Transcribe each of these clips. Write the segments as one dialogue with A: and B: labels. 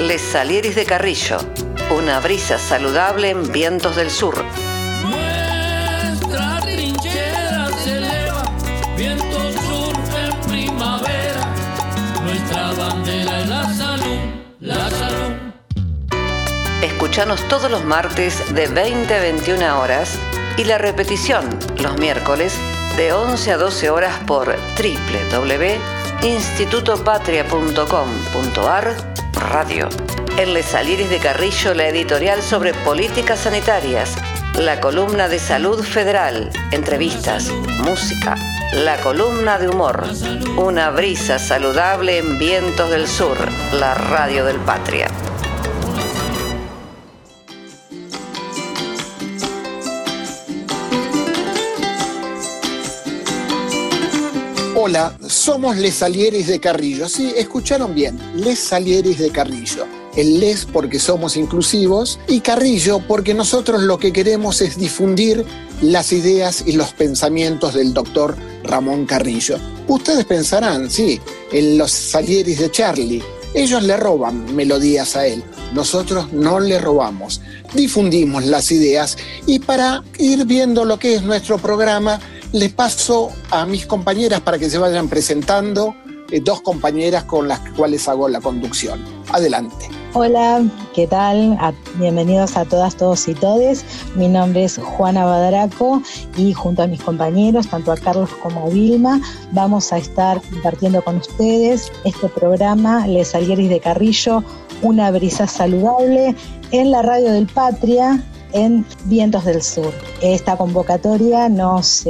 A: Les Salieris de Carrillo, una brisa saludable en vientos del sur.
B: Nuestra trinchera se eleva, viento sur en primavera. Nuestra bandera es la salud, la salud.
A: Escuchanos todos los martes de 20 a 21 horas y la repetición los miércoles de 11 a 12 horas por www.institutopatria.com.ar Radio. En Les Salieres de Carrillo, la editorial sobre políticas sanitarias, la columna de salud federal, entrevistas, música, la columna de humor, una brisa saludable en vientos del sur, la radio del Patria.
C: Hola, somos Les Salieres de Carrillo. Sí, escucharon bien, Les Salieres de Carrillo. El Les porque somos inclusivos y Carrillo porque nosotros lo que queremos es difundir las ideas y los pensamientos del doctor Ramón Carrillo. Ustedes pensarán, sí, en los Salieres de Charlie. Ellos le roban melodías a él. Nosotros no le robamos. Difundimos las ideas y para ir viendo lo que es nuestro programa, le paso a mis compañeras para que se vayan presentando, eh, dos compañeras con las cuales hago la conducción. Adelante.
D: Hola, ¿qué tal? Bienvenidos a todas, todos y todes. Mi nombre es Juana Badaraco y junto a mis compañeros, tanto a Carlos como a Vilma, vamos a estar compartiendo con ustedes este programa Les Salieris de Carrillo, una brisa saludable en la radio del Patria en Vientos del Sur. Esta convocatoria nos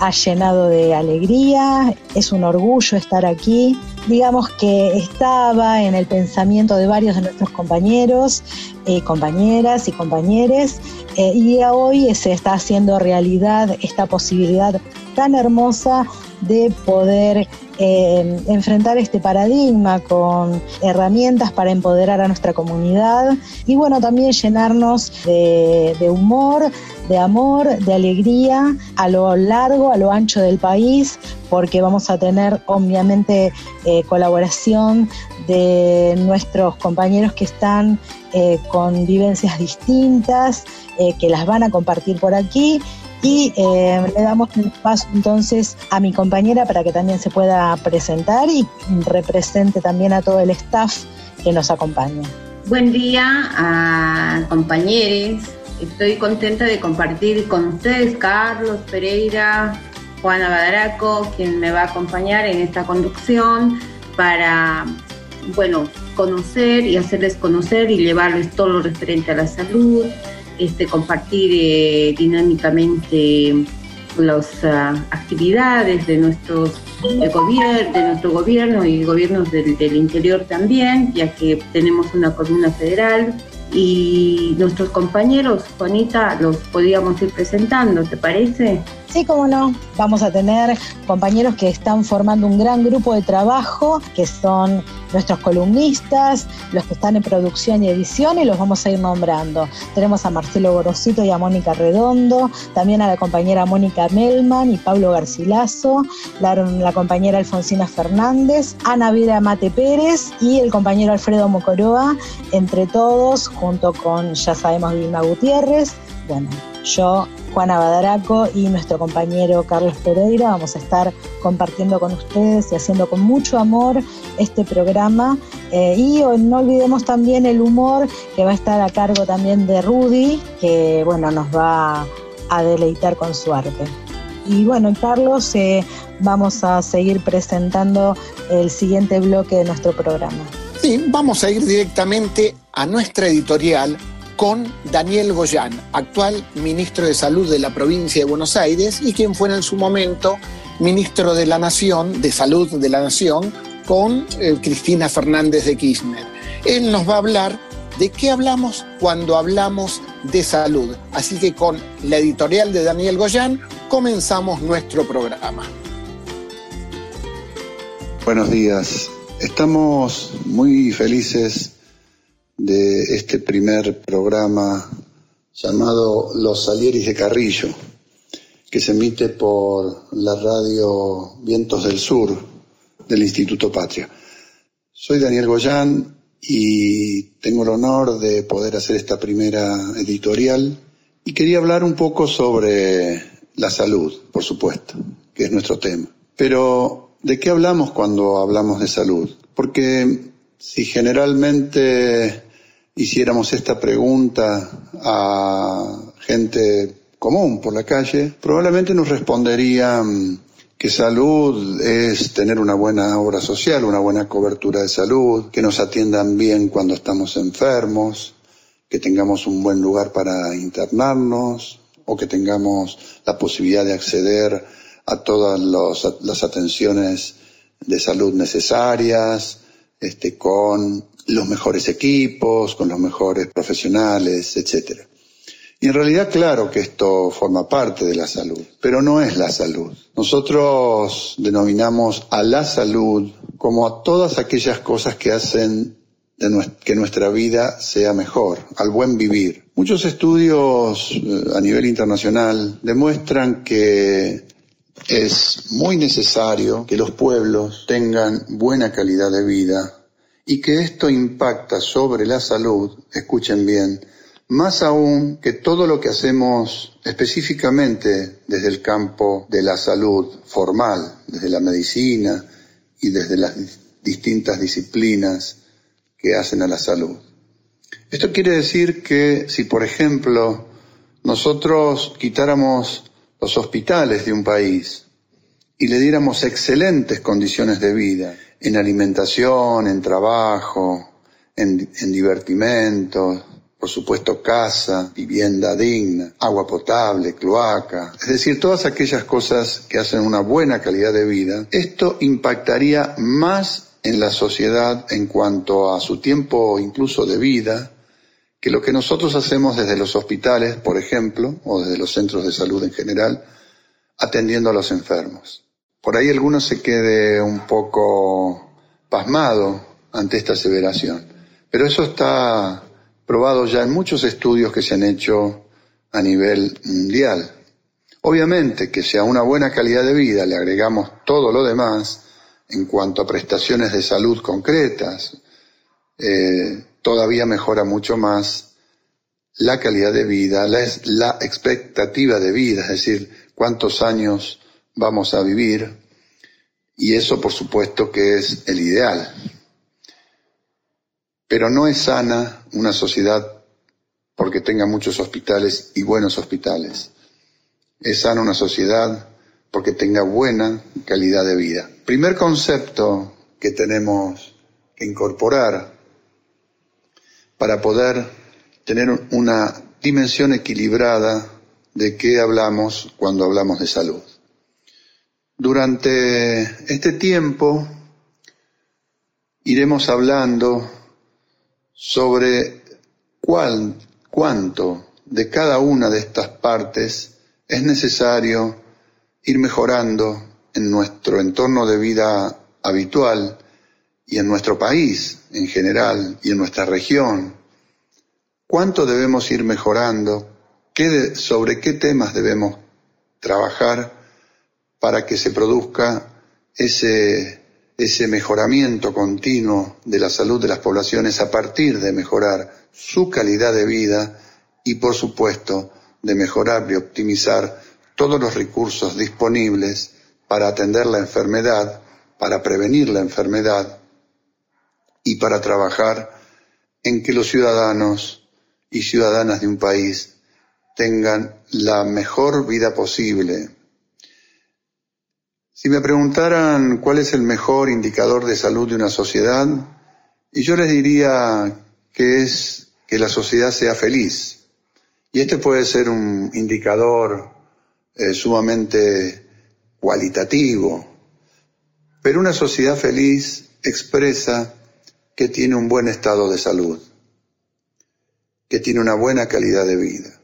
D: ha llenado de alegría, es un orgullo estar aquí. Digamos que estaba en el pensamiento de varios de nuestros compañeros, eh, compañeras y compañeros, eh, y hoy se está haciendo realidad esta posibilidad tan hermosa de poder eh, enfrentar este paradigma con herramientas para empoderar a nuestra comunidad y bueno, también llenarnos de, humor, de amor, de alegría a lo largo, a lo ancho del país, porque vamos a tener obviamente eh, colaboración de nuestros compañeros que están eh, con vivencias distintas, que las van a compartir por aquí. Y eh, le damos un paso entonces a mi compañera para que también se pueda presentar y represente también a todo el staff que nos acompaña.
E: Buen día a compañeros. Estoy contenta de compartir con ustedes, Carlos Pereira, Juana Badaraco, quien me va a acompañar en esta conducción para, bueno, conocer y hacerles conocer y llevarles todo lo referente a la salud, este, compartir eh, dinámicamente las ah, actividades de nuestros de, gobier- de nuestro gobierno y gobiernos del, del interior también, ya que tenemos una columna federal y nuestros compañeros, Juanita, los podíamos ir presentando, ¿te parece?
D: Sí, cómo no. Vamos a tener compañeros que están formando un gran grupo de trabajo, que son nuestros columnistas, los que están en producción y edición, y los vamos a ir nombrando. Tenemos a Marcelo Gorosito y a Mónica Redondo, también a la compañera Mónica Melman y Pablo Garcilaso, la, compañera Alfonsina Fernández, Ana Vera Mate Pérez y el compañero Alfredo Mocoroa, entre todos, junto con, ya sabemos, Vilma Gutiérrez. Bueno, yo, Juana Badaraco y nuestro compañero Carlos Pereira vamos a estar compartiendo con ustedes y haciendo con mucho amor este programa. Eh, y no olvidemos también el humor que va a estar a cargo también de Rudy, que bueno, nos va a deleitar con su arte. Y bueno, Carlos, eh, vamos a seguir presentando el siguiente bloque de nuestro programa.
C: Sí, vamos a ir directamente a nuestra editorial con Daniel Goyán, actual ministro de Salud de la provincia de Buenos Aires y quien fuera en su momento ministro de la Nación, de Salud de la Nación, con eh, Cristina Fernández de Kirchner. Él nos va a hablar de qué hablamos cuando hablamos de salud. Así que con la editorial de Daniel Goyán comenzamos nuestro programa.
F: Buenos días. Estamos muy felices de este primer programa llamado Los Salieris de Carrillo, que se emite por la radio Vientos del Sur del Instituto Patria. Soy Daniel Goyán, y tengo el honor de poder hacer esta primera editorial y quería hablar un poco sobre la salud, por supuesto, que es nuestro tema. Pero, ¿de qué hablamos cuando hablamos de salud? Porque si generalmente hiciéramos esta pregunta a gente común por la calle, probablemente nos responderían que salud es tener una buena obra social, una buena cobertura de salud, que nos atiendan bien cuando estamos enfermos, que tengamos un buen lugar para internarnos o que tengamos la posibilidad de acceder a todas las atenciones de salud necesarias, este, con los mejores equipos, con los mejores profesionales, etcétera. Y en realidad, claro que esto forma parte de la salud, pero no es la salud. Nosotros denominamos a la salud como a todas aquellas cosas que hacen que nuestra vida sea mejor, al buen vivir. Muchos estudios eh, a nivel internacional demuestran que es muy necesario que los pueblos tengan buena calidad de vida y que esto impacta sobre la salud, escuchen bien, más aún que todo lo que hacemos específicamente desde el campo de la salud formal, desde la medicina y desde las distintas disciplinas que hacen a la salud. Esto quiere decir que si, por ejemplo, nosotros quitáramos los hospitales de un país y le diéramos excelentes condiciones de vida en alimentación, en trabajo, en, en divertimentos, por supuesto casa, vivienda digna, agua potable, cloaca, es decir, todas aquellas cosas que hacen una buena calidad de vida, esto impactaría más en la sociedad en cuanto a su tiempo incluso de vida que lo que nosotros hacemos desde los hospitales, por ejemplo, o desde los centros de salud en general, atendiendo a los enfermos. Por ahí alguno se quede un poco pasmado ante esta aseveración, pero eso está probado ya en muchos estudios que se han hecho a nivel mundial. Obviamente que si a una buena calidad de vida le agregamos todo lo demás en cuanto a prestaciones de salud concretas, eh, todavía mejora mucho más la calidad de vida, la, la expectativa de vida, es decir, cuántos años vamos a vivir, y eso por supuesto que es el ideal. Pero no es sana una sociedad porque tenga muchos hospitales y buenos hospitales. Es sana una sociedad porque tenga buena calidad de vida. Primer concepto que tenemos que incorporar para poder tener una dimensión equilibrada de qué hablamos cuando hablamos de salud. Durante este tiempo iremos hablando sobre cuál, cuánto de cada una de estas partes es necesario ir mejorando en nuestro entorno de vida habitual y en nuestro país en general y en nuestra región. ¿Cuánto debemos ir mejorando? ¿Qué ¿Sobre qué temas debemos trabajar para que se produzca ese ese mejoramiento continuo de la salud de las poblaciones a partir de mejorar su calidad de vida y, por supuesto, de mejorar y optimizar todos los recursos disponibles para atender la enfermedad, para prevenir la enfermedad y para trabajar en que los ciudadanos y ciudadanas de un país tengan la mejor vida posible si me preguntaran cuál es el mejor indicador de salud de una sociedad, y yo les diría que es que la sociedad sea feliz. Y este puede ser un indicador eh, sumamente cualitativo, pero una sociedad feliz expresa que tiene un buen estado de salud, que tiene una buena calidad de vida.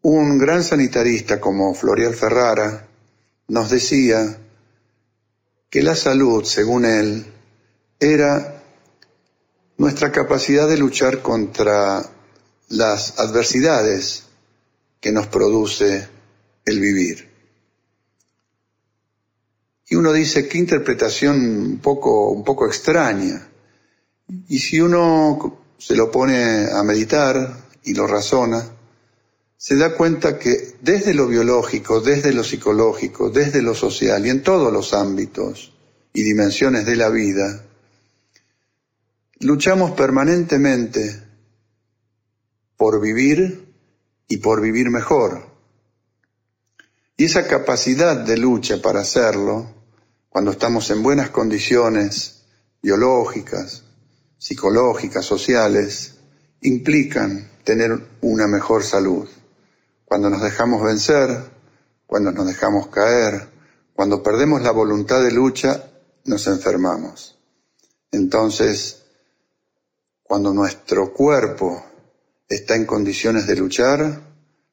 F: Un gran sanitarista como Florial Ferrara nos decía que la salud, según él, era nuestra capacidad de luchar contra las adversidades que nos produce el vivir. Y uno dice, qué interpretación un poco, un poco extraña. Y si uno se lo pone a meditar y lo razona, se da cuenta que desde lo biológico, desde lo psicológico, desde lo social y en todos los ámbitos y dimensiones de la vida, luchamos permanentemente por vivir y por vivir mejor. Y esa capacidad de lucha para hacerlo, cuando estamos en buenas condiciones biológicas, psicológicas, sociales, implican tener una mejor salud. Cuando nos dejamos vencer, cuando nos dejamos caer, cuando perdemos la voluntad de lucha, nos enfermamos. Entonces, cuando nuestro cuerpo está en condiciones de luchar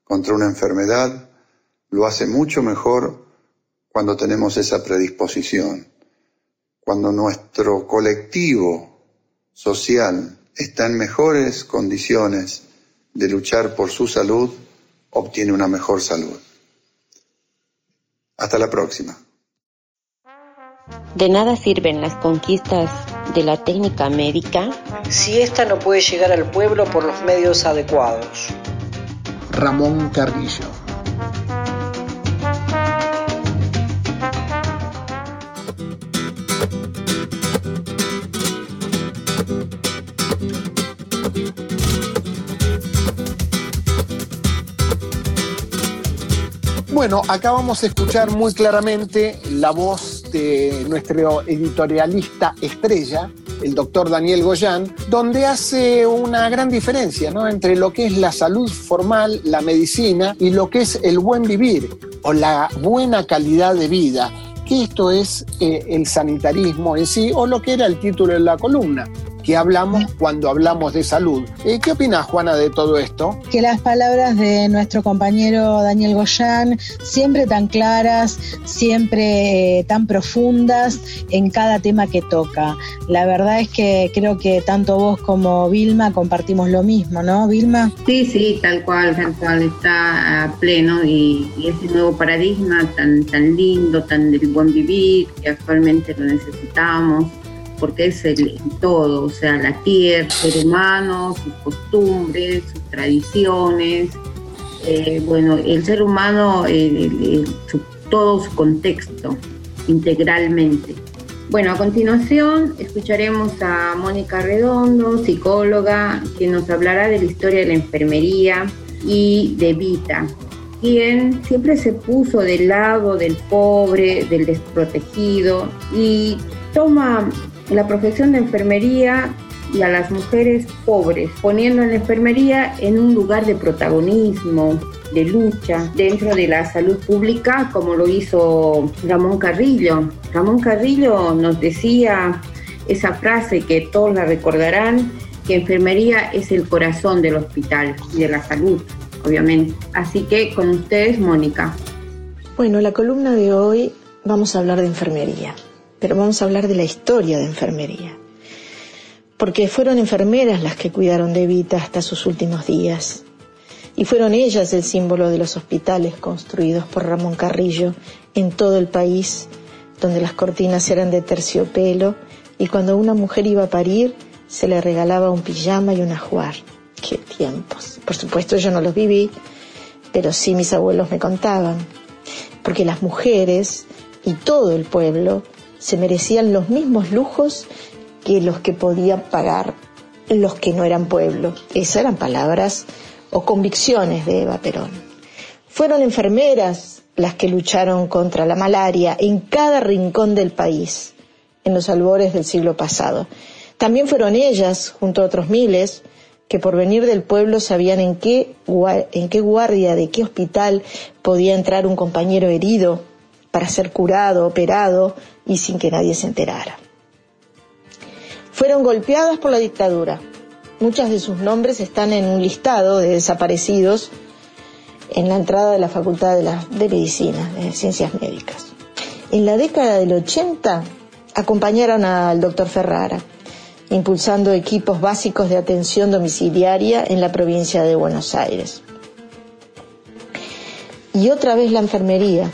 F: contra una enfermedad, lo hace mucho mejor cuando tenemos esa predisposición. Cuando nuestro colectivo social está en mejores condiciones de luchar por su salud, obtiene una mejor salud. Hasta la próxima.
G: De nada sirven las conquistas de la técnica médica
H: si ésta no puede llegar al pueblo por los medios adecuados.
C: Ramón Carrillo. Bueno, acá vamos a escuchar muy claramente la voz de nuestro editorialista estrella, el doctor Daniel Goyán, donde hace una gran diferencia ¿no? entre lo que es la salud formal, la medicina, y lo que es el buen vivir o la buena calidad de vida que esto es eh, el sanitarismo en sí o lo que era el título de la columna, que hablamos cuando hablamos de salud. ¿Qué opinas, Juana, de todo esto?
D: Que las palabras de nuestro compañero Daniel Goyán, siempre tan claras, siempre eh, tan profundas en cada tema que toca. La verdad es que creo que tanto vos como Vilma compartimos lo mismo, ¿no, Vilma?
E: Sí, sí, tal cual, tal cual, está a pleno y, y ese nuevo paradigma tan, tan lindo, tan del buen vivir, que actualmente lo necesitamos porque es el todo, o sea, la tierra, ser humano, sus costumbres, sus tradiciones, eh, bueno, el ser humano, todo su contexto, integralmente. Bueno, a continuación escucharemos a Mónica Redondo, psicóloga, que nos hablará de la historia de la enfermería y de Vita, quien siempre se puso del lado del pobre, del desprotegido y toma la profesión de enfermería y a las mujeres pobres, poniendo a la enfermería en un lugar de protagonismo, de lucha dentro de la salud pública, como lo hizo Ramón Carrillo. Ramón Carrillo nos decía esa frase que todos la recordarán, que enfermería es el corazón del hospital y de la salud, obviamente. Así que con ustedes, Mónica.
I: Bueno, la columna de hoy vamos a hablar de enfermería pero vamos a hablar de la historia de enfermería. Porque fueron enfermeras las que cuidaron de Vita hasta sus últimos días. Y fueron ellas el símbolo de los hospitales construidos por Ramón Carrillo en todo el país, donde las cortinas eran de terciopelo y cuando una mujer iba a parir se le regalaba un pijama y un ajuar. ¡Qué tiempos! Por supuesto yo no los viví, pero sí mis abuelos me contaban. Porque las mujeres y todo el pueblo se merecían los mismos lujos que los que podían pagar los que no eran pueblo. Esas eran palabras o convicciones de Eva Perón. Fueron enfermeras las que lucharon contra la malaria en cada rincón del país, en los albores del siglo pasado. También fueron ellas, junto a otros miles, que por venir del pueblo sabían en qué, en qué guardia, de qué hospital podía entrar un compañero herido para ser curado, operado y sin que nadie se enterara. Fueron golpeadas por la dictadura. Muchas de sus nombres están en un listado de desaparecidos en la entrada de la Facultad de, de Medicina, de Ciencias Médicas. En la década del 80 acompañaron al doctor Ferrara, impulsando equipos básicos de atención domiciliaria en la provincia de Buenos Aires. Y otra vez la enfermería,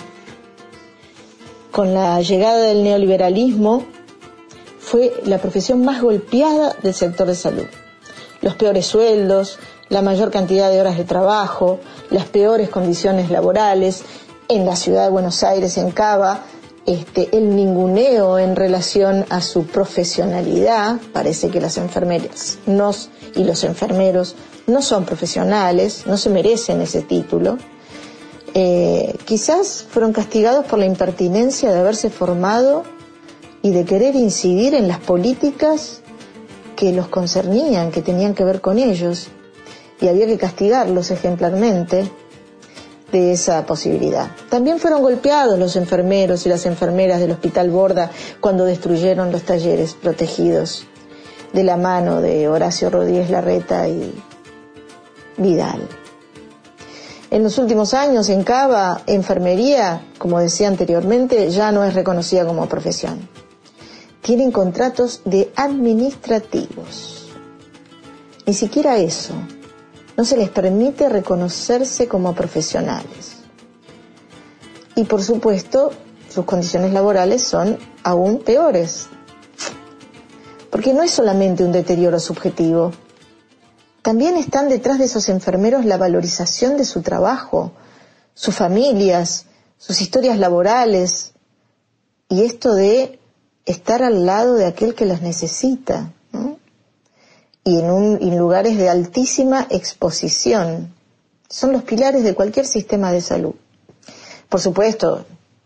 I: con la llegada del neoliberalismo, fue la profesión más golpeada del sector de salud. Los peores sueldos, la mayor cantidad de horas de trabajo, las peores condiciones laborales en la ciudad de Buenos Aires, en Cava, este, el ninguneo en relación a su profesionalidad. Parece que las enfermeras y los enfermeros no son profesionales, no se merecen ese título. Eh, quizás fueron castigados por la impertinencia de haberse formado y de querer incidir en las políticas que los concernían, que tenían que ver con ellos, y había que castigarlos ejemplarmente de esa posibilidad. También fueron golpeados los enfermeros y las enfermeras del Hospital Borda cuando destruyeron los talleres protegidos de la mano de Horacio Rodríguez Larreta y Vidal. En los últimos años en Cava, enfermería, como decía anteriormente, ya no es reconocida como profesión. Tienen contratos de administrativos. Ni siquiera eso no se les permite reconocerse como profesionales. Y por supuesto, sus condiciones laborales son aún peores. Porque no es solamente un deterioro subjetivo. También están detrás de esos enfermeros la valorización de su trabajo, sus familias, sus historias laborales y esto de estar al lado de aquel que las necesita y en, un, lugares de altísima exposición. Son los pilares de cualquier sistema de salud. Por supuesto,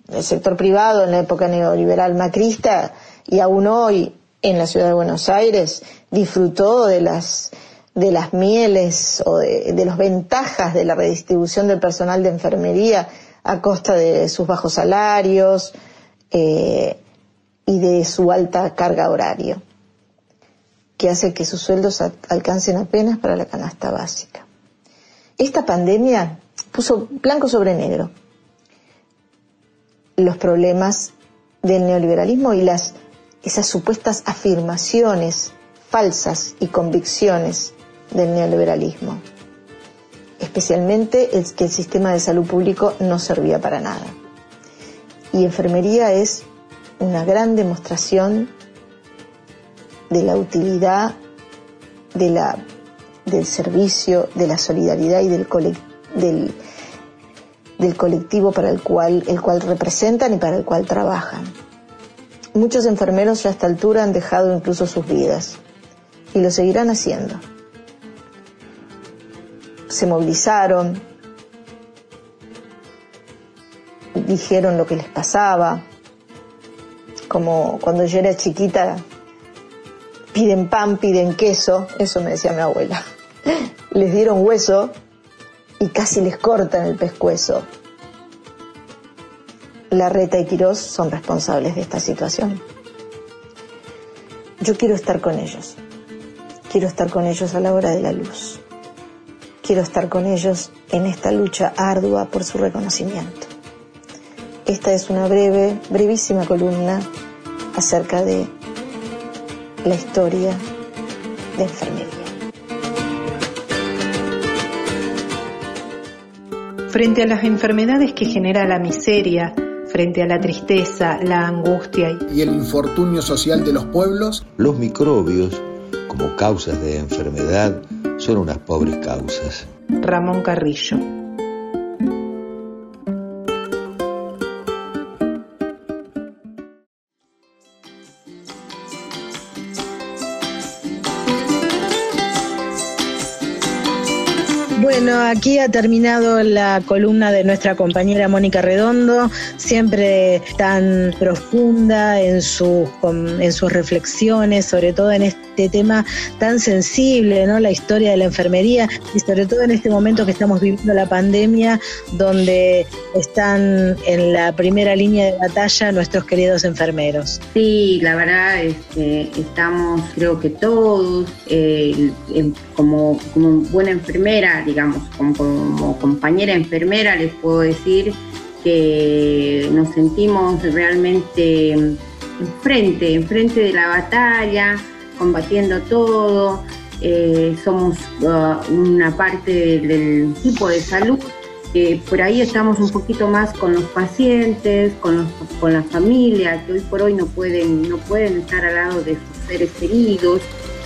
I: el sector privado en la época neoliberal macrista y aún hoy en la ciudad de Buenos Aires disfrutó de las de las mieles o de, las ventajas de la redistribución del personal de enfermería a costa de sus bajos salarios eh, y de su alta carga horaria que hace que sus sueldos alcancen apenas para la canasta básica. Esta pandemia puso blanco sobre negro los problemas del neoliberalismo y las esas supuestas afirmaciones falsas y convicciones del neoliberalismo. Especialmente el que el sistema de salud público no servía para nada. Y enfermería es una gran demostración de la utilidad del servicio, de la solidaridad y del, del, del colectivo para el cual, el cual representan y para el cual trabajan. Muchos enfermeros ya a esta altura han dejado incluso sus vidas y lo seguirán haciendo. Se movilizaron, dijeron lo que les pasaba, como cuando yo era chiquita piden pan, piden queso, eso me decía mi abuela. Les dieron hueso y casi les cortan el pescuezo. La Reta y Quirós son responsables de esta situación. Yo quiero estar con ellos. Quiero estar con ellos a la hora de la luz. Quiero estar con ellos en esta lucha ardua por su reconocimiento. Esta es una breve, brevísima columna acerca de la historia de enfermería.
J: Frente a las enfermedades que genera la miseria, frente a la tristeza, la angustia
C: y el infortunio social de los pueblos,
K: los microbios, como causas de enfermedad, son unas pobres causas.
J: Ramón Carrillo.
D: Bueno, aquí ha terminado la columna de nuestra compañera Mónica Redondo, siempre tan profunda en, en sus reflexiones, sobre todo en este tema tan sensible, ¿no? La historia de la enfermería y sobre todo en este momento que estamos viviendo la pandemia, donde están en la primera línea de batalla nuestros queridos enfermeros.
E: Sí, la verdad este, estamos, creo que todos, eh, como, como buena enfermera, digamos, como, compañera enfermera les puedo decir que nos sentimos realmente enfrente, enfrente de la batalla, combatiendo todo. Eh, somos uh, una parte del equipo de salud Eh, por ahí estamos un poquito más con los pacientes, con, los, con la familia, que hoy por hoy no pueden, no pueden estar al lado de sus seres queridos.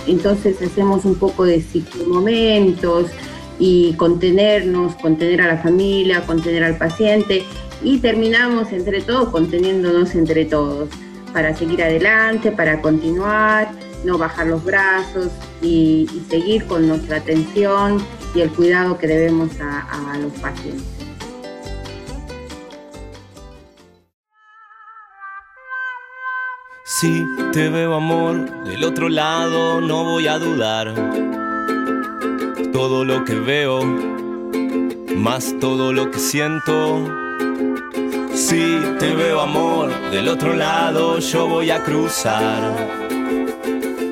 E: Entonces hacemos un poco de momentos y contenernos, contener a la familia, contener al paciente y terminamos entre todos conteniéndonos entre todos para seguir adelante, para continuar, no bajar los brazos y, seguir con nuestra atención y el cuidado que debemos a los pacientes.
L: Si te veo amor del otro lado, no voy a dudar. Todo lo que veo, más todo lo que siento. Si te veo amor del otro lado, yo voy a cruzar.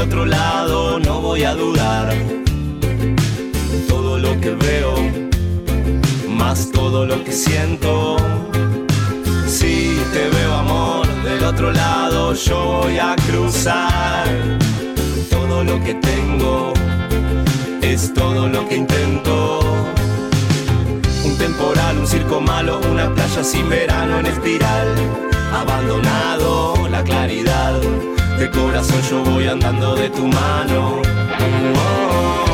L: Otro lado, no voy a dudar. Todo lo que veo, más todo lo que siento. Si te veo amor del otro lado, yo voy a cruzar. Todo lo que tengo es todo lo que intento. Un temporal, un circo malo, una playa sin verano en espiral. Abandonado la claridad, de corazón yo voy andando de tu mano. Sin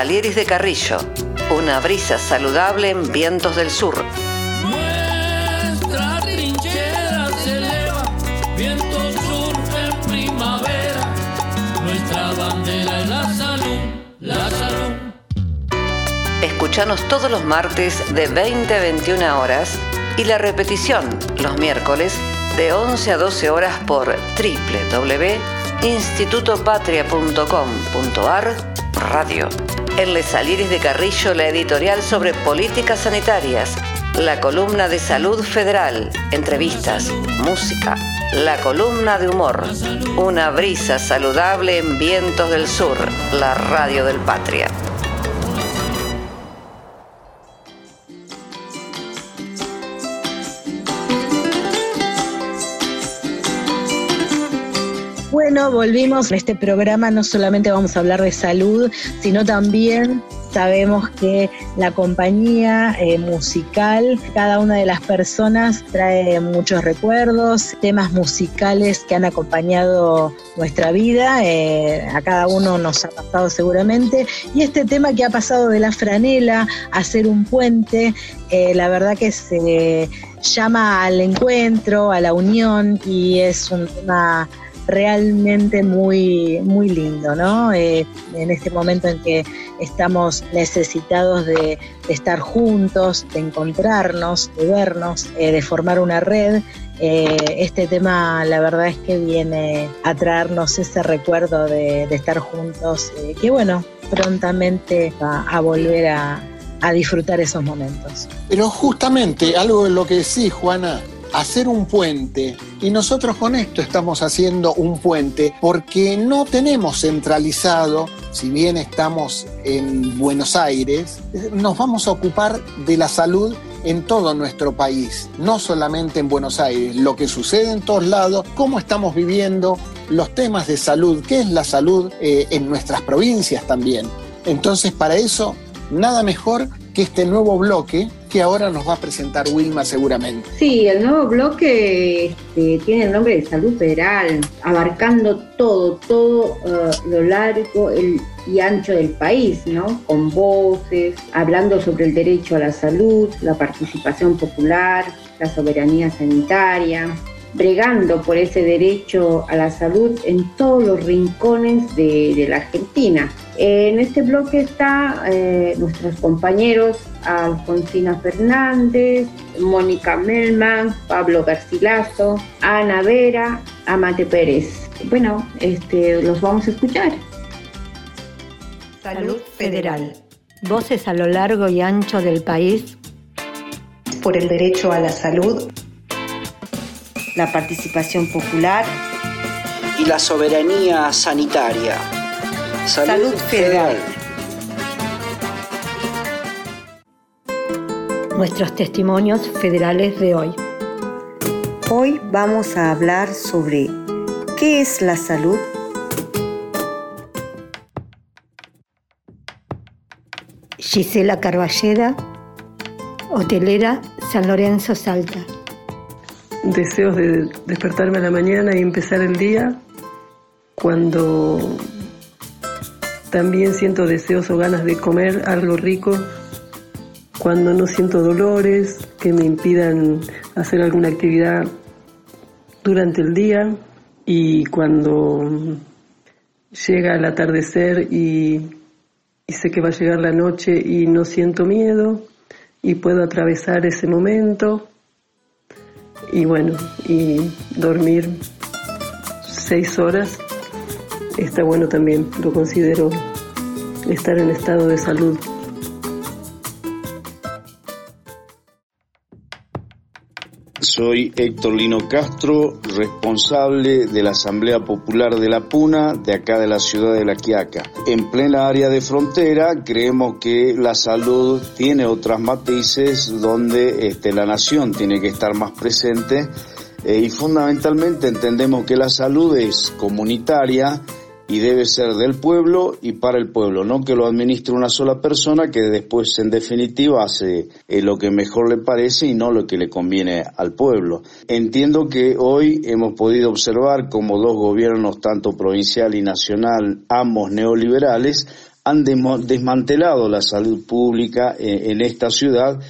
A: Salieris de Carrillo, una brisa saludable en vientos del sur.
B: Nuestra trinchera se eleva, viento sur en primavera. Nuestra bandera es la salud, la salud.
A: Escuchanos todos los martes de 20 a 21 horas y la repetición los miércoles de 11 a 12 horas por www.institutopatria.com.ar Radio. En Les Salieres de Carrillo, la editorial sobre políticas sanitarias, la columna de salud federal, entrevistas, música, la columna de humor, una brisa saludable en vientos del sur, la radio del Patria.
D: Volvimos. En este programa no solamente vamos a hablar de salud, sino también sabemos que la compañía eh, musical, cada una de las personas trae muchos recuerdos, temas musicales que han acompañado nuestra vida, eh, a cada uno nos ha pasado seguramente, y este tema que ha pasado de la franela a ser un puente, eh, la verdad que se llama al encuentro, a la unión, y es un tema realmente muy, muy lindo, ¿no? Eh, en este momento en que estamos necesitados de, estar juntos, de encontrarnos, de vernos, eh, de formar una red, eh, este tema la verdad es que viene a traernos ese recuerdo de, estar juntos, que bueno, prontamente va a volver a, a disfrutar esos momentos.
C: Pero justamente algo de lo que decís, Juana, hacer un puente. Y nosotros con esto estamos haciendo un puente porque no tenemos centralizado, si bien estamos en Buenos Aires, nos vamos a ocupar de la salud en todo nuestro país, no solamente en Buenos Aires, lo que sucede en todos lados, cómo estamos viviendo los temas de salud, qué es la salud eh, en nuestras provincias también. Entonces, para eso, nada mejor que este nuevo bloque que ahora nos va a presentar Wilma seguramente.
E: Sí, el nuevo bloque este, tiene el nombre de Salud Federal, abarcando todo, todo uh, lo largo y ancho del país, ¿no? Con voces, hablando sobre el derecho a la salud, la participación popular, la soberanía sanitaria, bregando por ese derecho a la salud en todos los rincones de la Argentina. En este bloque está eh, nuestros compañeros Alfonsina Fernández, Mónica Melman, Pablo Garcilaso, Ana Vera, Amate Pérez. Bueno, este, los vamos a escuchar.
M: Salud Federal. Voces a lo largo y ancho del país.
J: Por el derecho a la salud.
N: La participación popular.
H: Y la soberanía sanitaria. Salud,
N: Salud Federal.
M: Nuestros testimonios federales de hoy.
N: Hoy vamos a hablar sobre qué es la salud.
M: Gisela Carballeda, hotelera San Lorenzo Salta.
O: Deseos de despertarme a la mañana y empezar el día cuando también siento deseos o ganas de comer algo rico, cuando no siento dolores que me impidan hacer alguna actividad durante el día y cuando llega el atardecer y, sé que va a llegar la noche y no siento miedo y puedo atravesar ese momento y bueno, y dormir seis horas está bueno también, lo considero estar en estado de salud.
P: Soy Héctor Lino Castro, responsable de la Asamblea Popular de la Puna, de acá de la ciudad de La Quiaca. En plena área de frontera, creemos que la salud tiene otras matices donde este, la nación tiene que estar más presente eh, y fundamentalmente entendemos que la salud es comunitaria y debe ser del pueblo y para el pueblo, no que lo administre una sola persona que después en definitiva hace eh, lo que mejor le parece y no lo que le conviene al pueblo. Entiendo que hoy hemos podido observar como dos gobiernos, tanto provincial y nacional, ambos neoliberales, han desmantelado la salud pública en, esta ciudad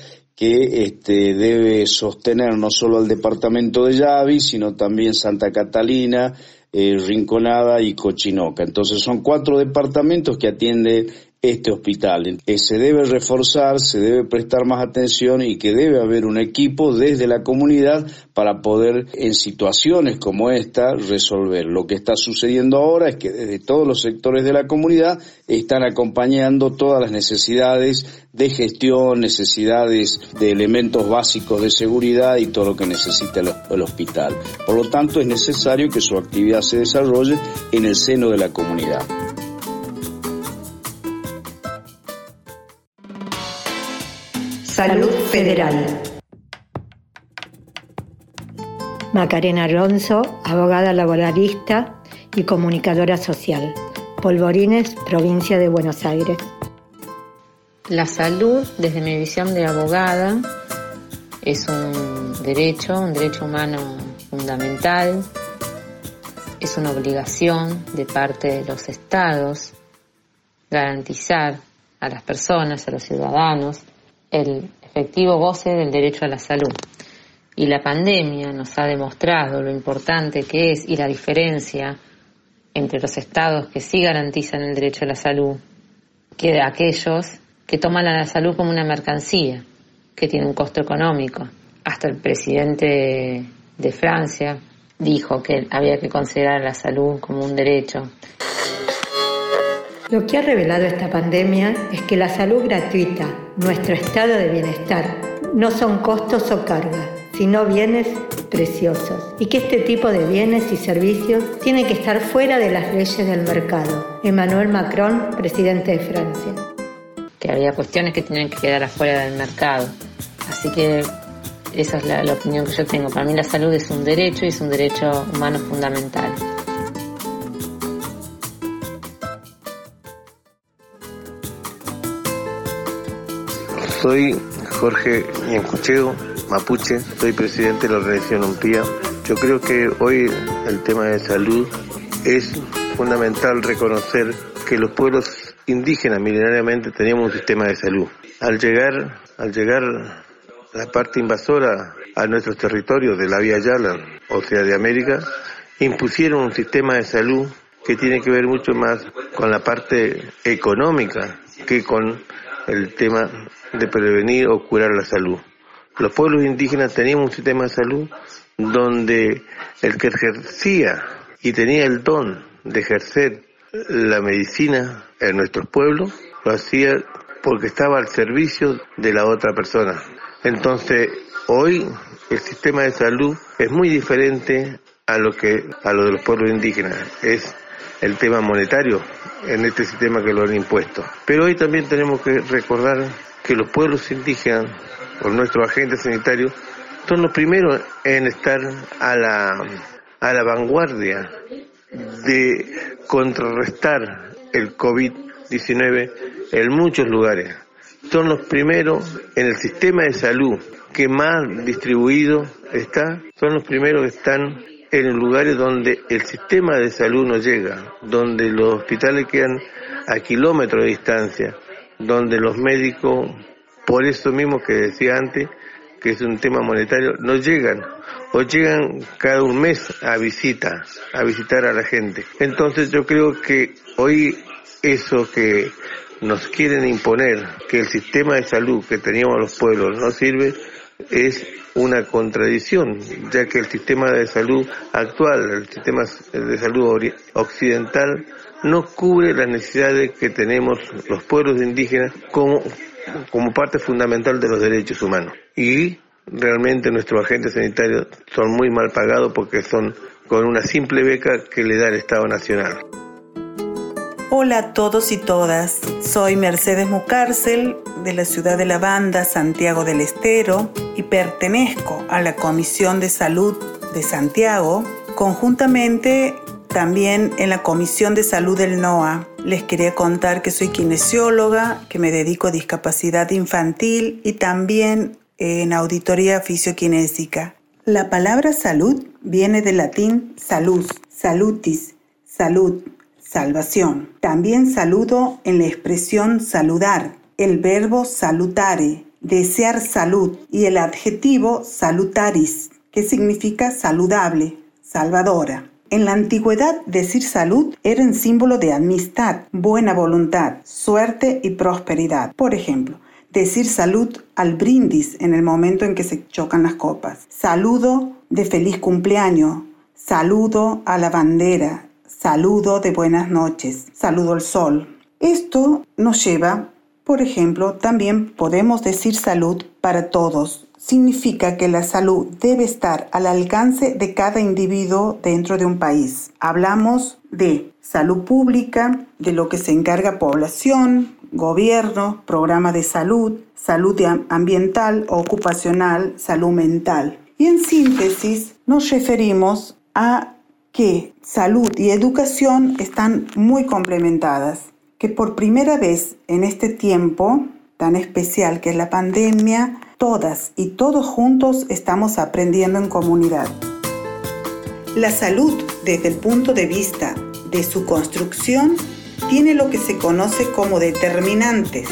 P: que este, debe sostener no solo al departamento de Yavi, sino también Santa Catalina, eh, Rinconada y Cochinoca. Entonces son cuatro departamentos que atienden este hospital. Que se debe reforzar, se debe prestar más atención y que debe haber un equipo desde la comunidad para poder en situaciones como esta resolver. Lo que está sucediendo ahora es que desde todos los sectores de la comunidad están acompañando todas las necesidades de gestión, necesidades de elementos básicos de seguridad y todo lo que necesita el, hospital. Por lo tanto, es necesario que su actividad se desarrolle en el seno de la comunidad.
M: Salud Federal. Macarena Alonso, abogada laboralista y comunicadora social. Polvorines, provincia de Buenos Aires.
Q: La salud, desde mi visión de abogada, es un derecho, un derecho humano fundamental, es una obligación de parte de los estados garantizar a las personas, a los ciudadanos, el efectivo goce del derecho a la salud. Y la pandemia nos ha demostrado lo importante que es y la diferencia entre los estados que sí garantizan el derecho a la salud que de aquellos que toman a la salud como una mercancía que tiene un costo económico. Hasta el presidente de Francia dijo que había que considerar la salud como un derecho.
M: Lo que ha revelado esta pandemia es que la salud gratuita, nuestro estado de bienestar, no son costos o cargas, sino bienes preciosos, y que este tipo de bienes y servicios tienen que estar fuera de las leyes del mercado. Emmanuel Macron, presidente de Francia.
Q: Que había cuestiones que tenían que quedar afuera del mercado. Así que esa es la opinión que yo tengo. Para mí la salud es un derecho y es un derecho humano fundamental.
R: Soy Jorge Ñancucheo, mapuche, soy presidente de la organización UMPIA. Yo creo que hoy el tema de salud es fundamental reconocer que los pueblos indígenas milenariamente teníamos un sistema de salud. Al llegar, al llegar la parte invasora a nuestros territorios de la Vía Yala, o sea, de América, impusieron un sistema de salud que tiene que ver mucho más con la parte económica que con el tema de prevenir o curar la salud. Los pueblos indígenas teníamos un sistema de salud donde el que ejercía y tenía el don de ejercer la medicina en nuestros pueblos, lo hacía porque estaba al servicio de la otra persona. Entonces, hoy el sistema de salud es muy diferente a lo que a lo de los pueblos indígenas. Es el tema monetario en este sistema que lo han impuesto. Pero hoy también tenemos que recordar que los pueblos indígenas, o nuestros agentes sanitarios, son los primeros en estar a la, a la vanguardia de contrarrestar el COVID-19 en muchos lugares. Son los primeros en el sistema de salud que más distribuido está, son los primeros que están en lugares donde el sistema de salud no llega, donde los hospitales quedan a kilómetros de distancia, donde los médicos, por eso mismo que decía antes, que es un tema monetario, no llegan o llegan cada un mes a visita, a visitar a la gente. Entonces yo creo que hoy eso que nos quieren imponer, que el sistema de salud que teníamos los pueblos no sirve, es una contradicción, ya que el sistema de salud actual, el sistema de salud occidental, no cubre las necesidades que tenemos los pueblos indígenas como, como parte fundamental de los derechos humanos. Y realmente nuestros agentes sanitarios son muy mal pagados porque son con una simple beca que le da el Estado Nacional.
S: Hola a todos y todas, soy Mercedes Mucárcel de la ciudad de La Banda, Santiago del Estero, y pertenezco a la Comisión de Salud de Santiago, conjuntamente también en la Comisión de Salud del NOA. Les quería contar que soy kinesióloga, que me dedico a discapacidad infantil y también en auditoría fisiokinésica. La palabra salud viene del latín salus, salutis, salud, salvación. También saludo en la expresión saludar, el verbo salutare, desear salud, y el adjetivo salutaris, que significa saludable, salvadora. En la antigüedad, decir salud era un símbolo de amistad, buena voluntad, suerte y prosperidad. Por ejemplo, decir salud al brindis en el momento en que se chocan las copas. Saludo de feliz cumpleaños. Saludo a la bandera. Saludo de buenas noches. Saludo al sol. Esto nos lleva, por ejemplo, también podemos decir salud para todos, significa que la salud debe estar al alcance de cada individuo dentro de un país. Hablamos de salud pública, de lo que se encarga población, gobierno, programa de salud, salud ambiental, ocupacional, salud mental. Y en síntesis nos referimos a que salud y educación están muy complementadas, que por primera vez en este tiempo tan especial que es la pandemia, todas y todos juntos estamos aprendiendo en comunidad. La salud, desde el punto de vista de su construcción, tiene lo que se conoce como determinantes,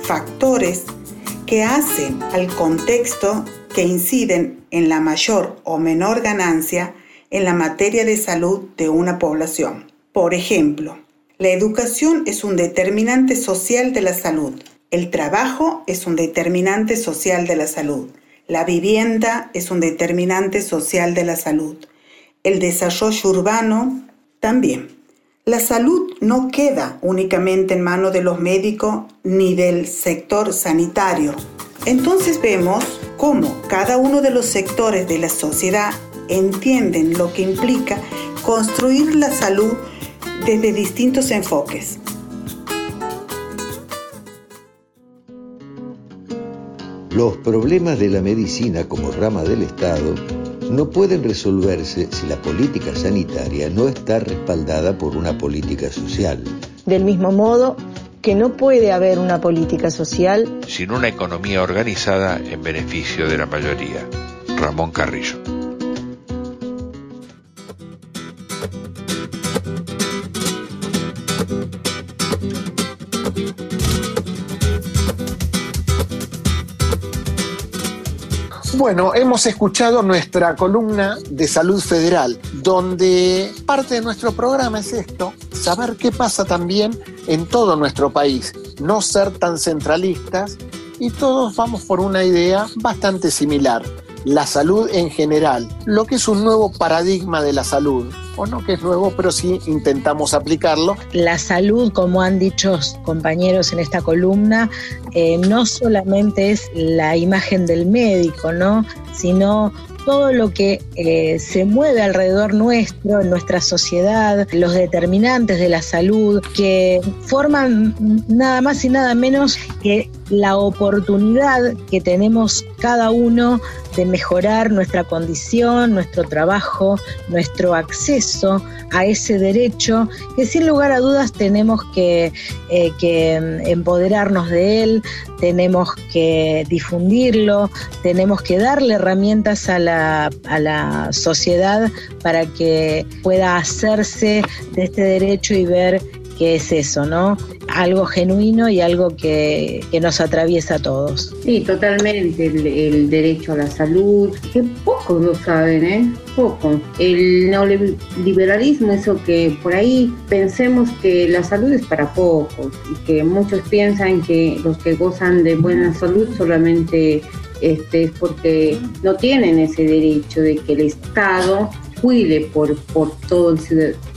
S: factores que hacen al contexto que inciden en la mayor o menor ganancia en la materia de salud de una población. Por ejemplo, la educación es un determinante social de la salud el trabajo es un determinante social de la salud. La vivienda es un determinante social de la salud. El desarrollo urbano también. La salud no queda únicamente en manos de los médicos ni del sector sanitario. Entonces vemos cómo cada uno de los sectores de la sociedad entienden lo que implica construir la salud desde distintos enfoques.
K: Los problemas de la medicina como rama del Estado no pueden resolverse si la política sanitaria no está respaldada por una política social.
I: Del mismo modo que no puede haber una política social
T: sin una economía organizada en beneficio de la mayoría. Ramón Carrillo.
C: Bueno, hemos escuchado nuestra columna de salud federal, donde parte de nuestro programa es esto, saber qué pasa también en todo nuestro país, no ser tan centralistas y todos vamos por una idea bastante similar, la salud en general, lo que es un nuevo paradigma de la salud, o no que es nuevo, pero sí intentamos aplicarlo.
D: La salud, como han dicho compañeros en esta columna, eh, no solamente es la imagen del médico, ¿no? sino todo lo que eh, se mueve alrededor nuestro, en nuestra sociedad, los determinantes de la salud, que forman nada más y nada menos que la oportunidad que tenemos cada uno de mejorar nuestra condición, nuestro trabajo, nuestro acceso a ese derecho que sin lugar a dudas tenemos que, eh, que empoderarnos de él, tenemos que difundirlo, tenemos que darle herramientas a la, a la sociedad para que pueda hacerse de este derecho y ver qué es eso, ¿no? algo genuino y algo que, nos atraviesa a todos.
E: Sí, totalmente, el, derecho a la salud, que pocos lo saben, ¿eh? Poco. El neoliberalismo, eso que por ahí pensemos que la salud es para pocos y que muchos piensan que los que gozan de buena salud solamente este, es porque no tienen ese derecho de que el Estado cuide por, por todo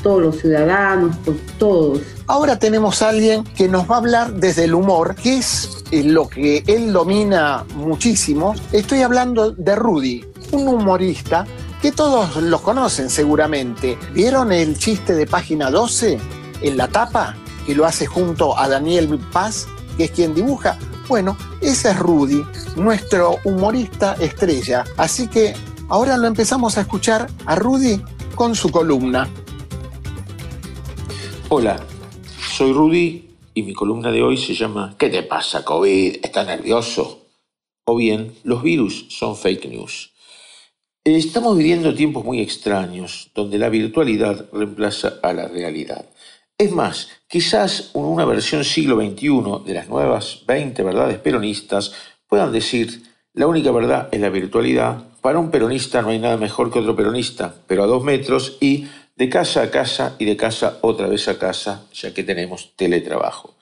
E: todos los ciudadanos, por todos.
C: Ahora tenemos a alguien que nos va a hablar desde el humor, que es eh, lo que él domina muchísimo. Estoy hablando de Rudy, un humorista que todos los conocen seguramente. ¿Vieron el chiste de página 12 en la tapa? Que lo hace junto a Daniel Paz, que es quien dibuja. Bueno, ese es Rudy, nuestro humorista estrella. Así que ahora lo empezamos a escuchar a Rudy con su columna.
U: Hola, soy Rudy y mi columna de hoy se llama ¿Qué te pasa, COVID? ¿Estás nervioso? O bien, los virus son fake news. Estamos viviendo tiempos muy extraños donde la virtualidad reemplaza a la realidad. Es más, quizás una versión siglo XXI de las nuevas 20 verdades peronistas puedan decir, la única verdad es la virtualidad, para un peronista no hay nada mejor que otro peronista, pero a dos metros y de casa a casa y de casa otra vez a casa, ya que tenemos teletrabajo.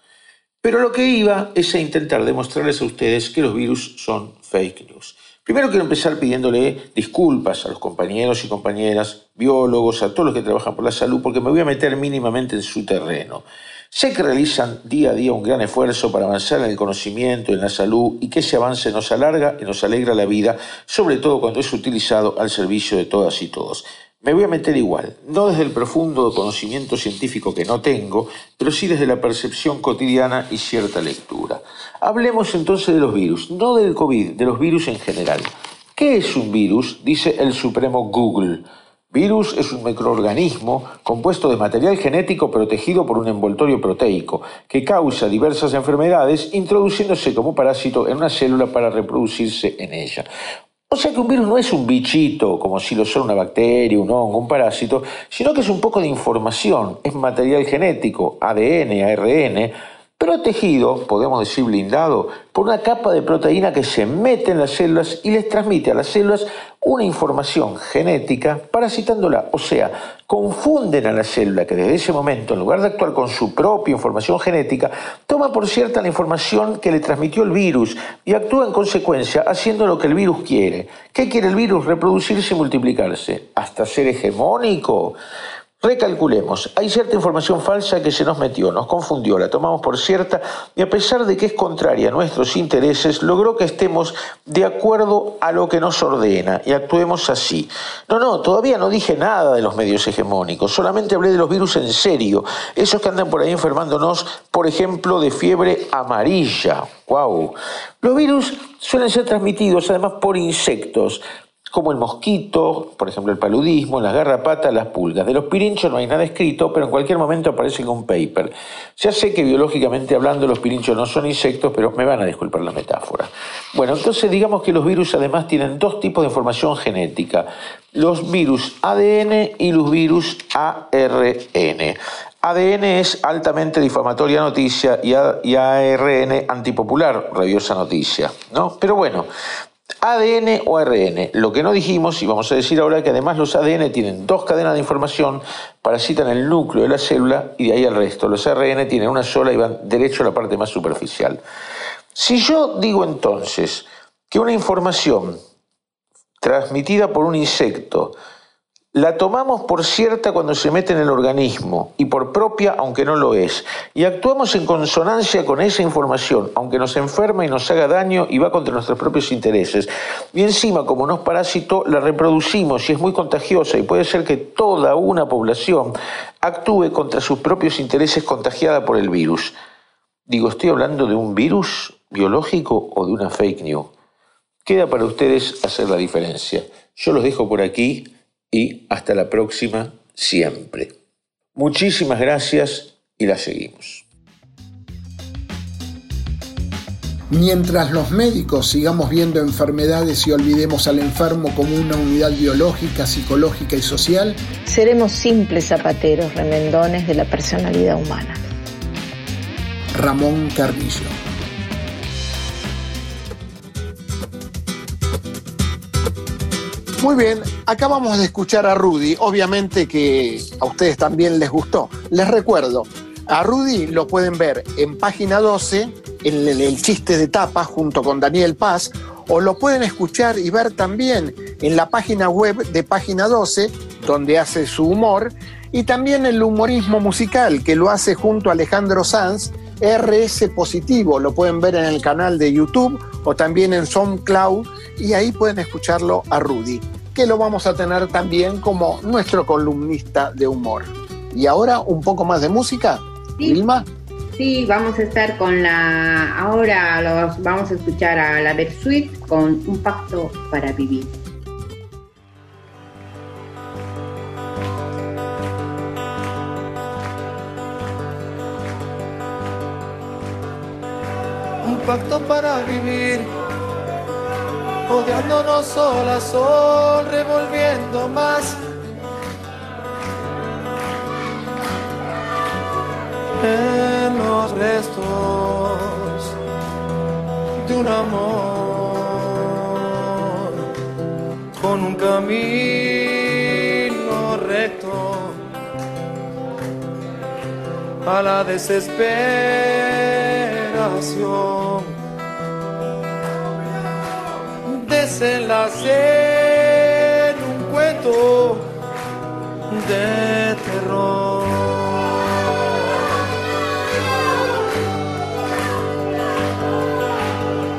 U: Pero lo que iba es a intentar demostrarles a ustedes que los virus son fake news. Primero quiero empezar pidiéndole disculpas a los compañeros y compañeras, biólogos, a todos los que trabajan por la salud, porque me voy a meter mínimamente en su terreno. Sé que realizan día a día un gran esfuerzo para avanzar en el conocimiento, en la salud, y que ese avance nos alarga y nos alegra la vida, sobre todo cuando es utilizado al servicio de todas y todos. Me voy a meter igual, no desde el profundo conocimiento científico que no tengo, pero sí desde la percepción cotidiana y cierta lectura. Hablemos entonces de los virus, no del COVID, de los virus en general. ¿Qué es un virus? Dice el supremo Google. Virus es un microorganismo compuesto de material genético protegido por un envoltorio proteico que causa diversas enfermedades introduciéndose como parásito en una célula para reproducirse en ella. O sea que un virus no es un bichito, como si lo son una bacteria, un hongo, un parásito, sino que es un poco de información, es material genético, ADN, ARN, protegido, podemos decir blindado, por una capa de proteína que se mete en las células y les transmite a las células una información genética parasitándola. O sea, confunden a la célula que desde ese momento, en lugar de actuar con su propia información genética, toma por cierta la información que le transmitió el virus y actúa en consecuencia haciendo lo que el virus quiere. ¿Qué quiere el virus? Reproducirse y multiplicarse. ¿Hasta ser hegemónico? Recalculemos, hay cierta información falsa que se nos metió, nos confundió, la tomamos por cierta y a pesar de que es contraria a nuestros intereses, logró que estemos de acuerdo a lo que nos ordena y actuemos así. No, no, todavía no dije nada de los medios hegemónicos, solamente hablé de los virus en serio, esos que andan por ahí enfermándonos, por ejemplo, de fiebre amarilla. ¡Wow! Los virus suelen ser transmitidos además por insectos, como el mosquito, por ejemplo el paludismo, las garrapatas, las pulgas. De los pirinchos no hay nada escrito, pero en cualquier momento aparece en un paper. Ya sé que biológicamente hablando los pirinchos no son insectos, pero me van a disculpar la metáfora. Bueno, entonces digamos que los virus además tienen dos tipos de información genética, los virus ADN y los virus ARN. ADN es altamente difamatoria noticia y ARN antipopular, rabiosa noticia, ¿no? Pero bueno, ADN o ARN. Lo que no dijimos, y vamos a decir ahora, que además los ADN tienen dos cadenas de información, parasitan el núcleo de la célula y de ahí el resto. Los ARN tienen una sola y van derecho a la parte más superficial. Si yo digo entonces que una información transmitida por un insecto la tomamos por cierta cuando se mete en el organismo y por propia aunque no lo es. Y actuamos en consonancia con esa información, aunque nos enferma y nos haga daño y va contra nuestros propios intereses. Y encima, como no es parásito, la reproducimos y es muy contagiosa y puede ser que toda una población actúe contra sus propios intereses contagiada por el virus. Digo, ¿estoy hablando de un virus biológico o de una fake news? Queda para ustedes hacer la diferencia. Yo los dejo por aquí y hasta la próxima siempre. Muchísimas gracias y la seguimos.
C: Mientras los médicos sigamos viendo enfermedades y olvidemos al enfermo como una unidad biológica, psicológica y social,
G: seremos simples zapateros remendones de la personalidad humana.
C: Ramón Carrillo. Muy bien, acabamos de escuchar a Rudy, obviamente que a ustedes también les gustó. Les recuerdo, a Rudy lo pueden ver en página 12, en el, chiste de tapa junto con Daniel Paz, o lo pueden escuchar y ver también en la página web de página 12, donde hace su humor, y también el humorismo musical, que lo hace junto a Alejandro Sanz, RS Positivo, lo pueden ver en el canal de YouTube o también en SoundCloud y ahí pueden escucharlo a Rudy, que lo vamos a tener también como nuestro columnista de humor. Y ahora un poco más de música,
E: sí.
C: Vilma.
E: Sí, vamos a estar con la. Ahora los, vamos a escuchar a la Bersuit con Un Pacto para Vivir.
V: Un pacto para vivir odiándonos sol a sol, revolviendo más. en los restos de un amor con un camino recto a la desesperación. Desenlace en un cuento de terror.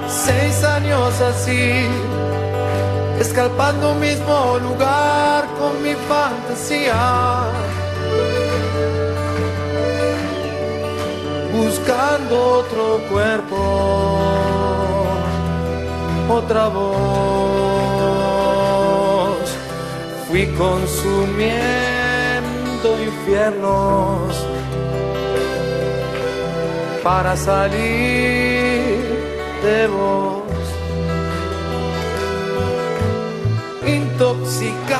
V: Seis años así, escalpando un mismo lugar con mi fantasía. Buscando otro cuerpo, otra voz. Fui consumiendo infiernos para salir de vos. Intoxicado,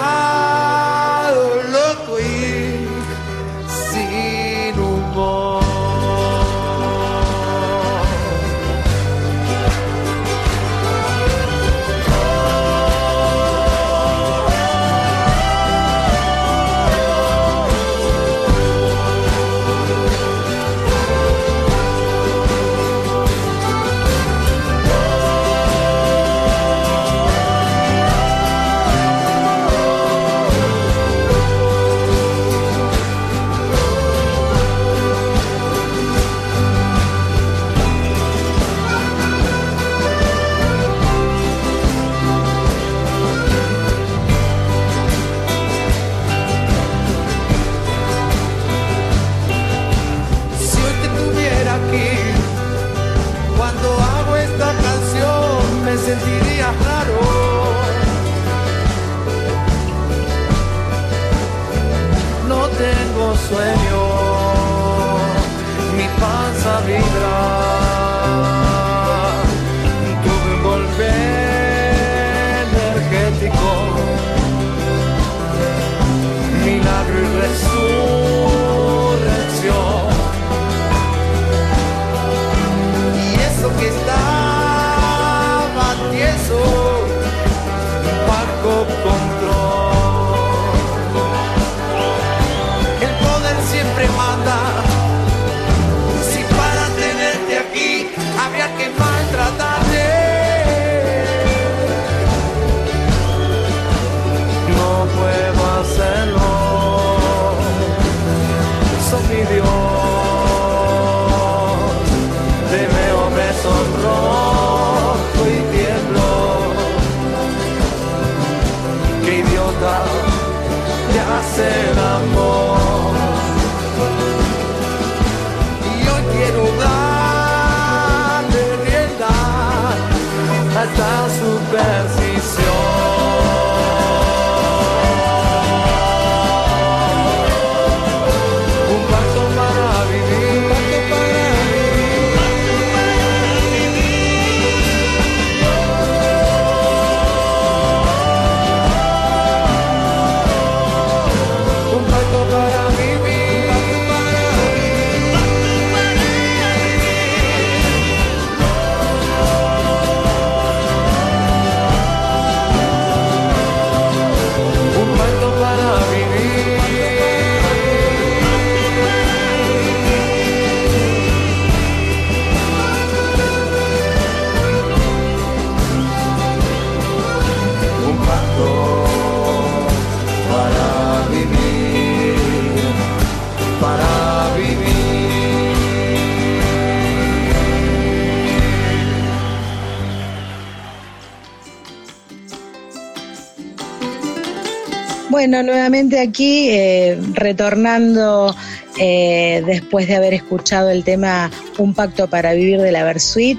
D: Bueno, nuevamente aquí, eh, retornando eh, después de haber escuchado el tema Un pacto para vivir de la Versuit.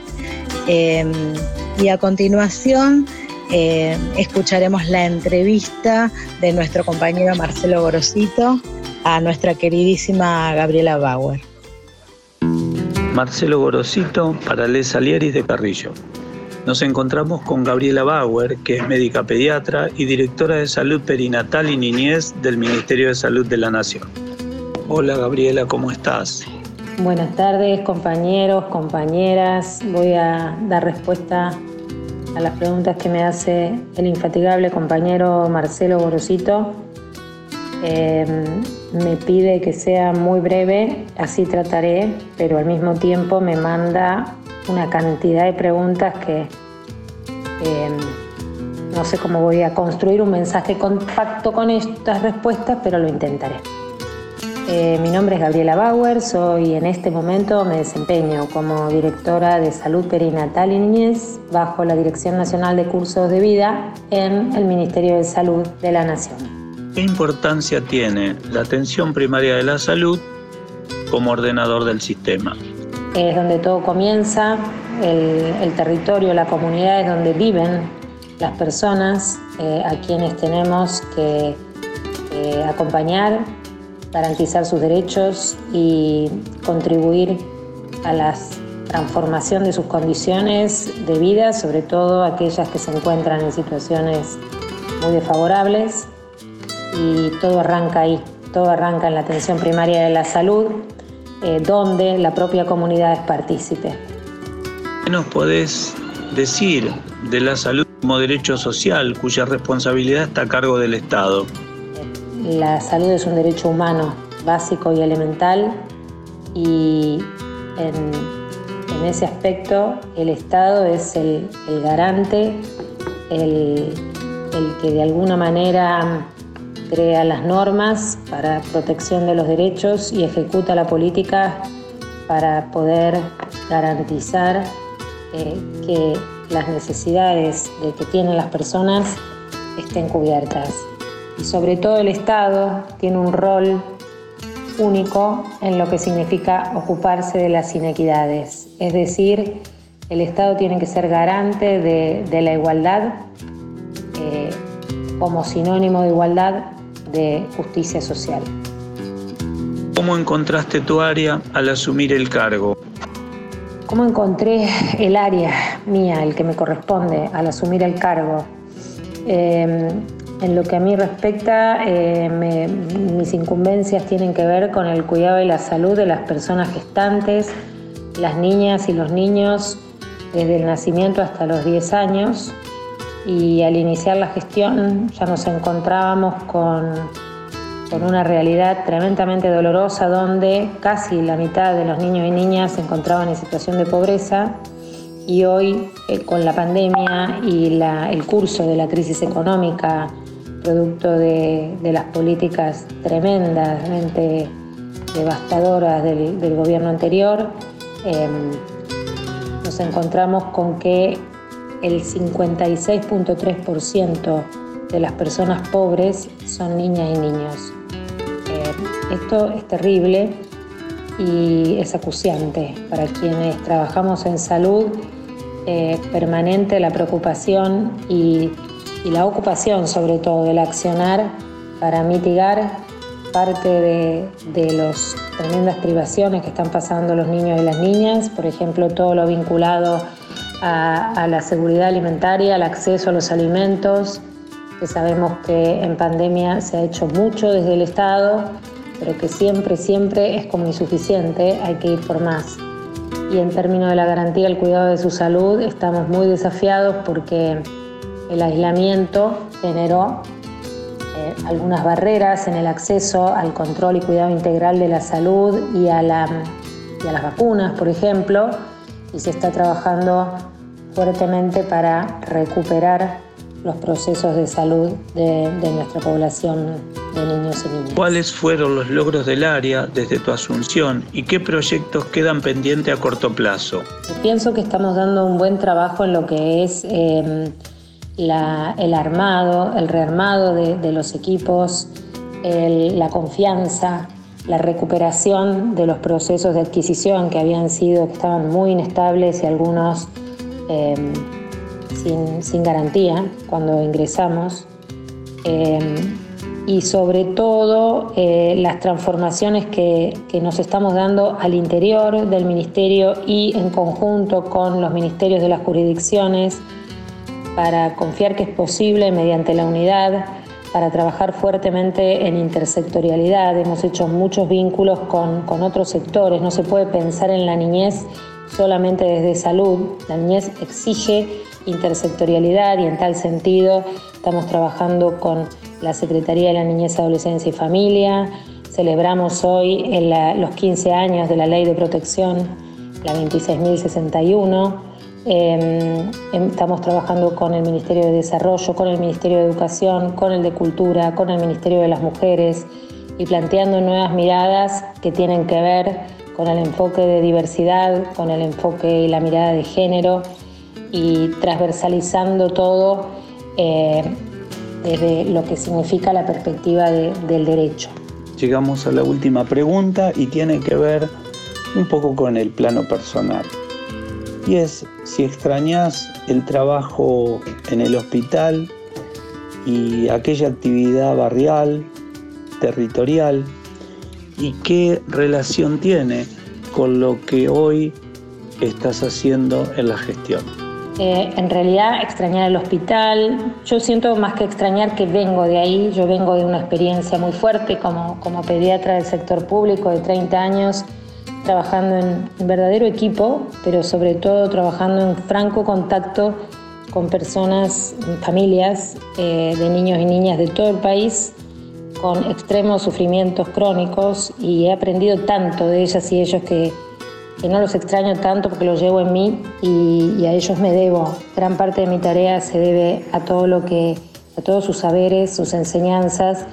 D: eh, y a continuación escucharemos la entrevista de nuestro compañero Marcelo Gorosito a nuestra queridísima Gabriela Bauer.
W: Marcelo Gorosito para Les Salieris de Carrillo. Nos encontramos con Gabriela Bauer, que es médica pediatra y directora de salud perinatal y niñez del Ministerio de Salud de la Nación. Hola Gabriela, ¿cómo estás?
X: Buenas tardes, compañeros, compañeras. Voy a dar respuesta a las preguntas que me hace el infatigable compañero Marcelo Gorosito. Em, me pide que sea muy breve, así trataré, pero al mismo tiempo me manda una cantidad de preguntas que em, no sé cómo voy a construir un mensaje compacto con estas respuestas, pero lo intentaré. Eh, mi nombre es Gabriela Bauer, soy en este momento me desempeño como directora de salud perinatal y niñez bajo la Dirección Nacional de Cursos de Vida en el Ministerio de Salud de la Nación.
W: ¿Qué importancia tiene la atención primaria de la salud como ordenador del sistema?
X: Es donde todo comienza, el, territorio, la comunidad es donde viven las personas eh, a quienes tenemos que eh, acompañar garantizar sus derechos y contribuir a la transformación de sus condiciones de vida, sobre todo aquellas que se encuentran en situaciones muy desfavorables. Y todo arranca ahí, todo arranca en la atención primaria de la salud, eh, donde la propia comunidad es partícipe.
W: ¿Qué nos podés decir de la salud como derecho social cuya responsabilidad está a cargo del Estado?
X: La salud es un derecho humano básico y elemental y en, ese aspecto el Estado es el, garante, el, que de alguna manera crea las normas para protección de los derechos y ejecuta la política para poder garantizar eh, que las necesidades de que tienen las personas estén cubiertas y sobre todo el Estado tiene un rol único en lo que significa ocuparse de las inequidades. Es decir, el Estado tiene que ser garante de, la igualdad eh, como sinónimo de igualdad de justicia social.
W: ¿Cómo encontraste tu área al asumir el cargo?
X: ¿Cómo encontré el área mía, el que me corresponde al asumir el cargo? Eh, en lo que a mí respecta, eh, mis incumbencias tienen que ver con el cuidado y la salud de las personas gestantes, las niñas y los niños desde el nacimiento hasta los 10 años. Y al iniciar la gestión ya nos encontrábamos con, con una realidad tremendamente dolorosa donde casi la mitad de los niños y niñas se encontraban en situación de pobreza y hoy eh, con la pandemia y el curso de la crisis económica producto de, las políticas tremendamente devastadoras del, gobierno anterior, em, nos encontramos con que el 56.3% de las personas pobres son niñas y niños. Em, esto es terrible y es acuciante para quienes trabajamos en salud eh, permanente la preocupación y la ocupación sobre todo del accionar para mitigar parte de las tremendas privaciones que están pasando los niños y las niñas, por ejemplo, todo lo vinculado a, a la seguridad alimentaria, al acceso a los alimentos, que sabemos que en pandemia se ha hecho mucho desde el Estado, pero que siempre, siempre es como insuficiente, hay que ir por más. Y en términos de la garantía del cuidado de su salud, estamos muy desafiados porque el aislamiento generó eh, algunas barreras en el acceso al control y cuidado integral de la salud y a, las vacunas, por ejemplo, y se está trabajando fuertemente para recuperar los procesos de salud de, de, nuestra población de niños y niñas.
W: ¿Cuáles fueron los logros del área desde tu asunción y qué proyectos quedan pendientes a corto plazo?
X: Pienso que estamos dando un buen trabajo en lo que es eh, el armado, el rearmado de, los equipos, la confianza, la recuperación de los procesos de adquisición que habían sido, que estaban muy inestables y algunos em, sin, garantía cuando ingresamos. Em, y sobre todo eh, las transformaciones que, que, nos estamos dando al interior del ministerio y en conjunto con los ministerios de las jurisdicciones para confiar que es posible mediante la unidad para trabajar fuertemente en intersectorialidad. Hemos hecho muchos vínculos con, con otros sectores. No se puede pensar en la niñez solamente desde salud. La niñez exige intersectorialidad y en tal sentido estamos trabajando con la Secretaría de la Niñez, Adolescencia y Familia. Celebramos hoy los 15 años de la Ley de Protección, la 26.061 Em, em, estamos trabajando con el Ministerio de Desarrollo, con el Ministerio de Educación, con el de Cultura, con el Ministerio de las Mujeres y planteando nuevas miradas que tienen que ver con el enfoque de diversidad, con el enfoque y la mirada de género y transversalizando todo eh, desde lo que significa la perspectiva del derecho.
W: Llegamos a la última pregunta y tiene que ver un poco con el plano personal y es si extrañas el trabajo en el hospital y aquella actividad barrial, territorial, y qué relación tiene con lo que hoy estás haciendo en la gestión.
X: Eh, en realidad extrañar el hospital, yo siento más que extrañar que vengo de ahí, yo vengo de una experiencia muy fuerte como, como pediatra del sector público de 30 años trabajando en verdadero equipo, pero sobre todo trabajando en franco contacto con personas, familias eh, de niños y niñas de todo el país con extremos sufrimientos crónicos y he aprendido tanto de ellas y ellos que, que no los extraño tanto porque los llevo en mí y, y, a ellos me debo. Gran parte de mi tarea se debe a todo lo que, a todos sus saberes, sus enseñanzas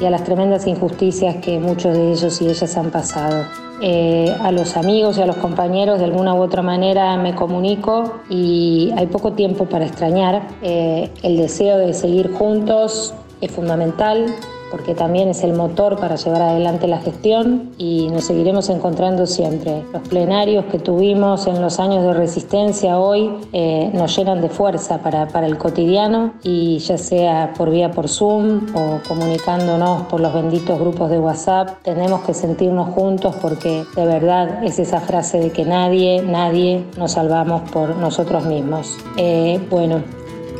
X: y a las tremendas injusticias que muchos de ellos y ellas han pasado. Eh, a los amigos y a los compañeros de alguna u otra manera me comunico y hay poco tiempo para extrañar. Eh, el deseo de seguir juntos es fundamental porque también es el motor para llevar adelante la gestión y nos seguiremos encontrando siempre. Los plenarios que tuvimos en los años de resistencia hoy eh, nos llenan de fuerza para, para el cotidiano y ya sea por vía por Zoom o comunicándonos por los benditos grupos de WhatsApp, tenemos que sentirnos juntos porque de verdad es esa frase de que nadie, nadie nos salvamos por nosotros mismos. Eh, bueno,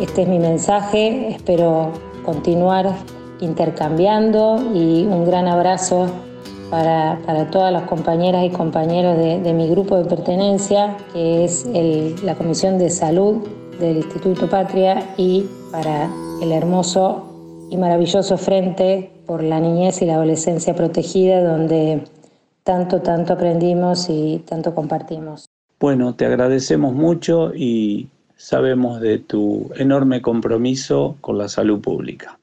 X: este es mi mensaje, espero continuar intercambiando y un gran abrazo para, todas las compañeras y compañeros de, mi grupo de pertenencia, que es la Comisión de Salud del Instituto Patria y para el hermoso y maravilloso Frente por la Niñez y la Adolescencia Protegida, donde tanto, tanto aprendimos y tanto compartimos.
W: Bueno, te agradecemos mucho y sabemos de tu enorme compromiso con la salud pública.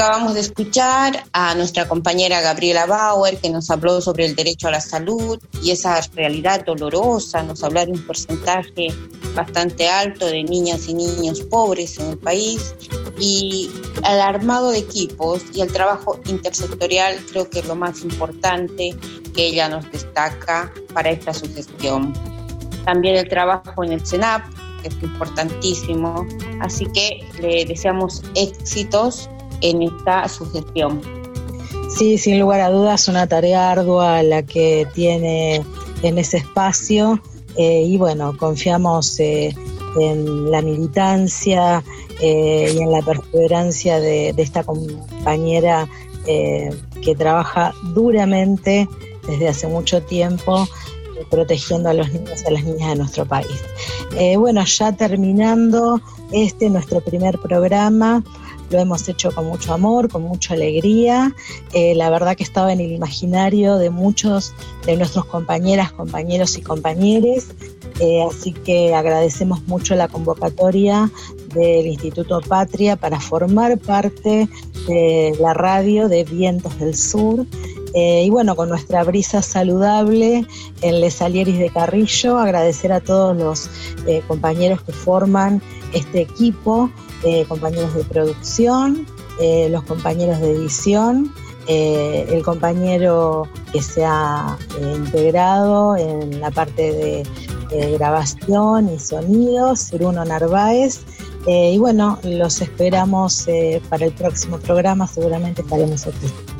E: Acabamos de escuchar a nuestra compañera Gabriela Bauer que nos habló sobre el derecho a la salud y esa realidad dolorosa, nos habló de un porcentaje bastante alto de niñas y niños pobres en el país y al armado de equipos y el trabajo intersectorial creo que es lo más importante que ella nos destaca para esta sugestión. También el trabajo en el CENAP, que es importantísimo, así que le deseamos éxitos en esta sugestión.
D: Sí, sin lugar a dudas, una tarea ardua la que tiene en ese espacio eh, y bueno, confiamos eh, en la militancia eh, y en la perseverancia de esta compañera que trabaja duramente desde hace mucho tiempo protegiendo a los niños y a las niñas de nuestro país. bueno, ya terminando este nuestro primer programa, lo hemos hecho con mucho amor, con mucha alegría. Eh, la verdad que estaba en el imaginario de muchos de nuestros compañeras, compañeros y compañeros. Eh, así que agradecemos mucho la convocatoria del Instituto Patria para formar parte de la radio de Vientos del Sur. Eh, y bueno, con nuestra brisa saludable en Les Alieris de Carrillo, agradecer a todos los compañeros que forman este equipo eh, compañeros de producción, eh, los compañeros de edición, eh, el compañero que se ha integrado en la parte de, grabación y sonidos, Bruno Narváez. y bueno, los esperamos para el próximo programa, seguramente estaremos aquí.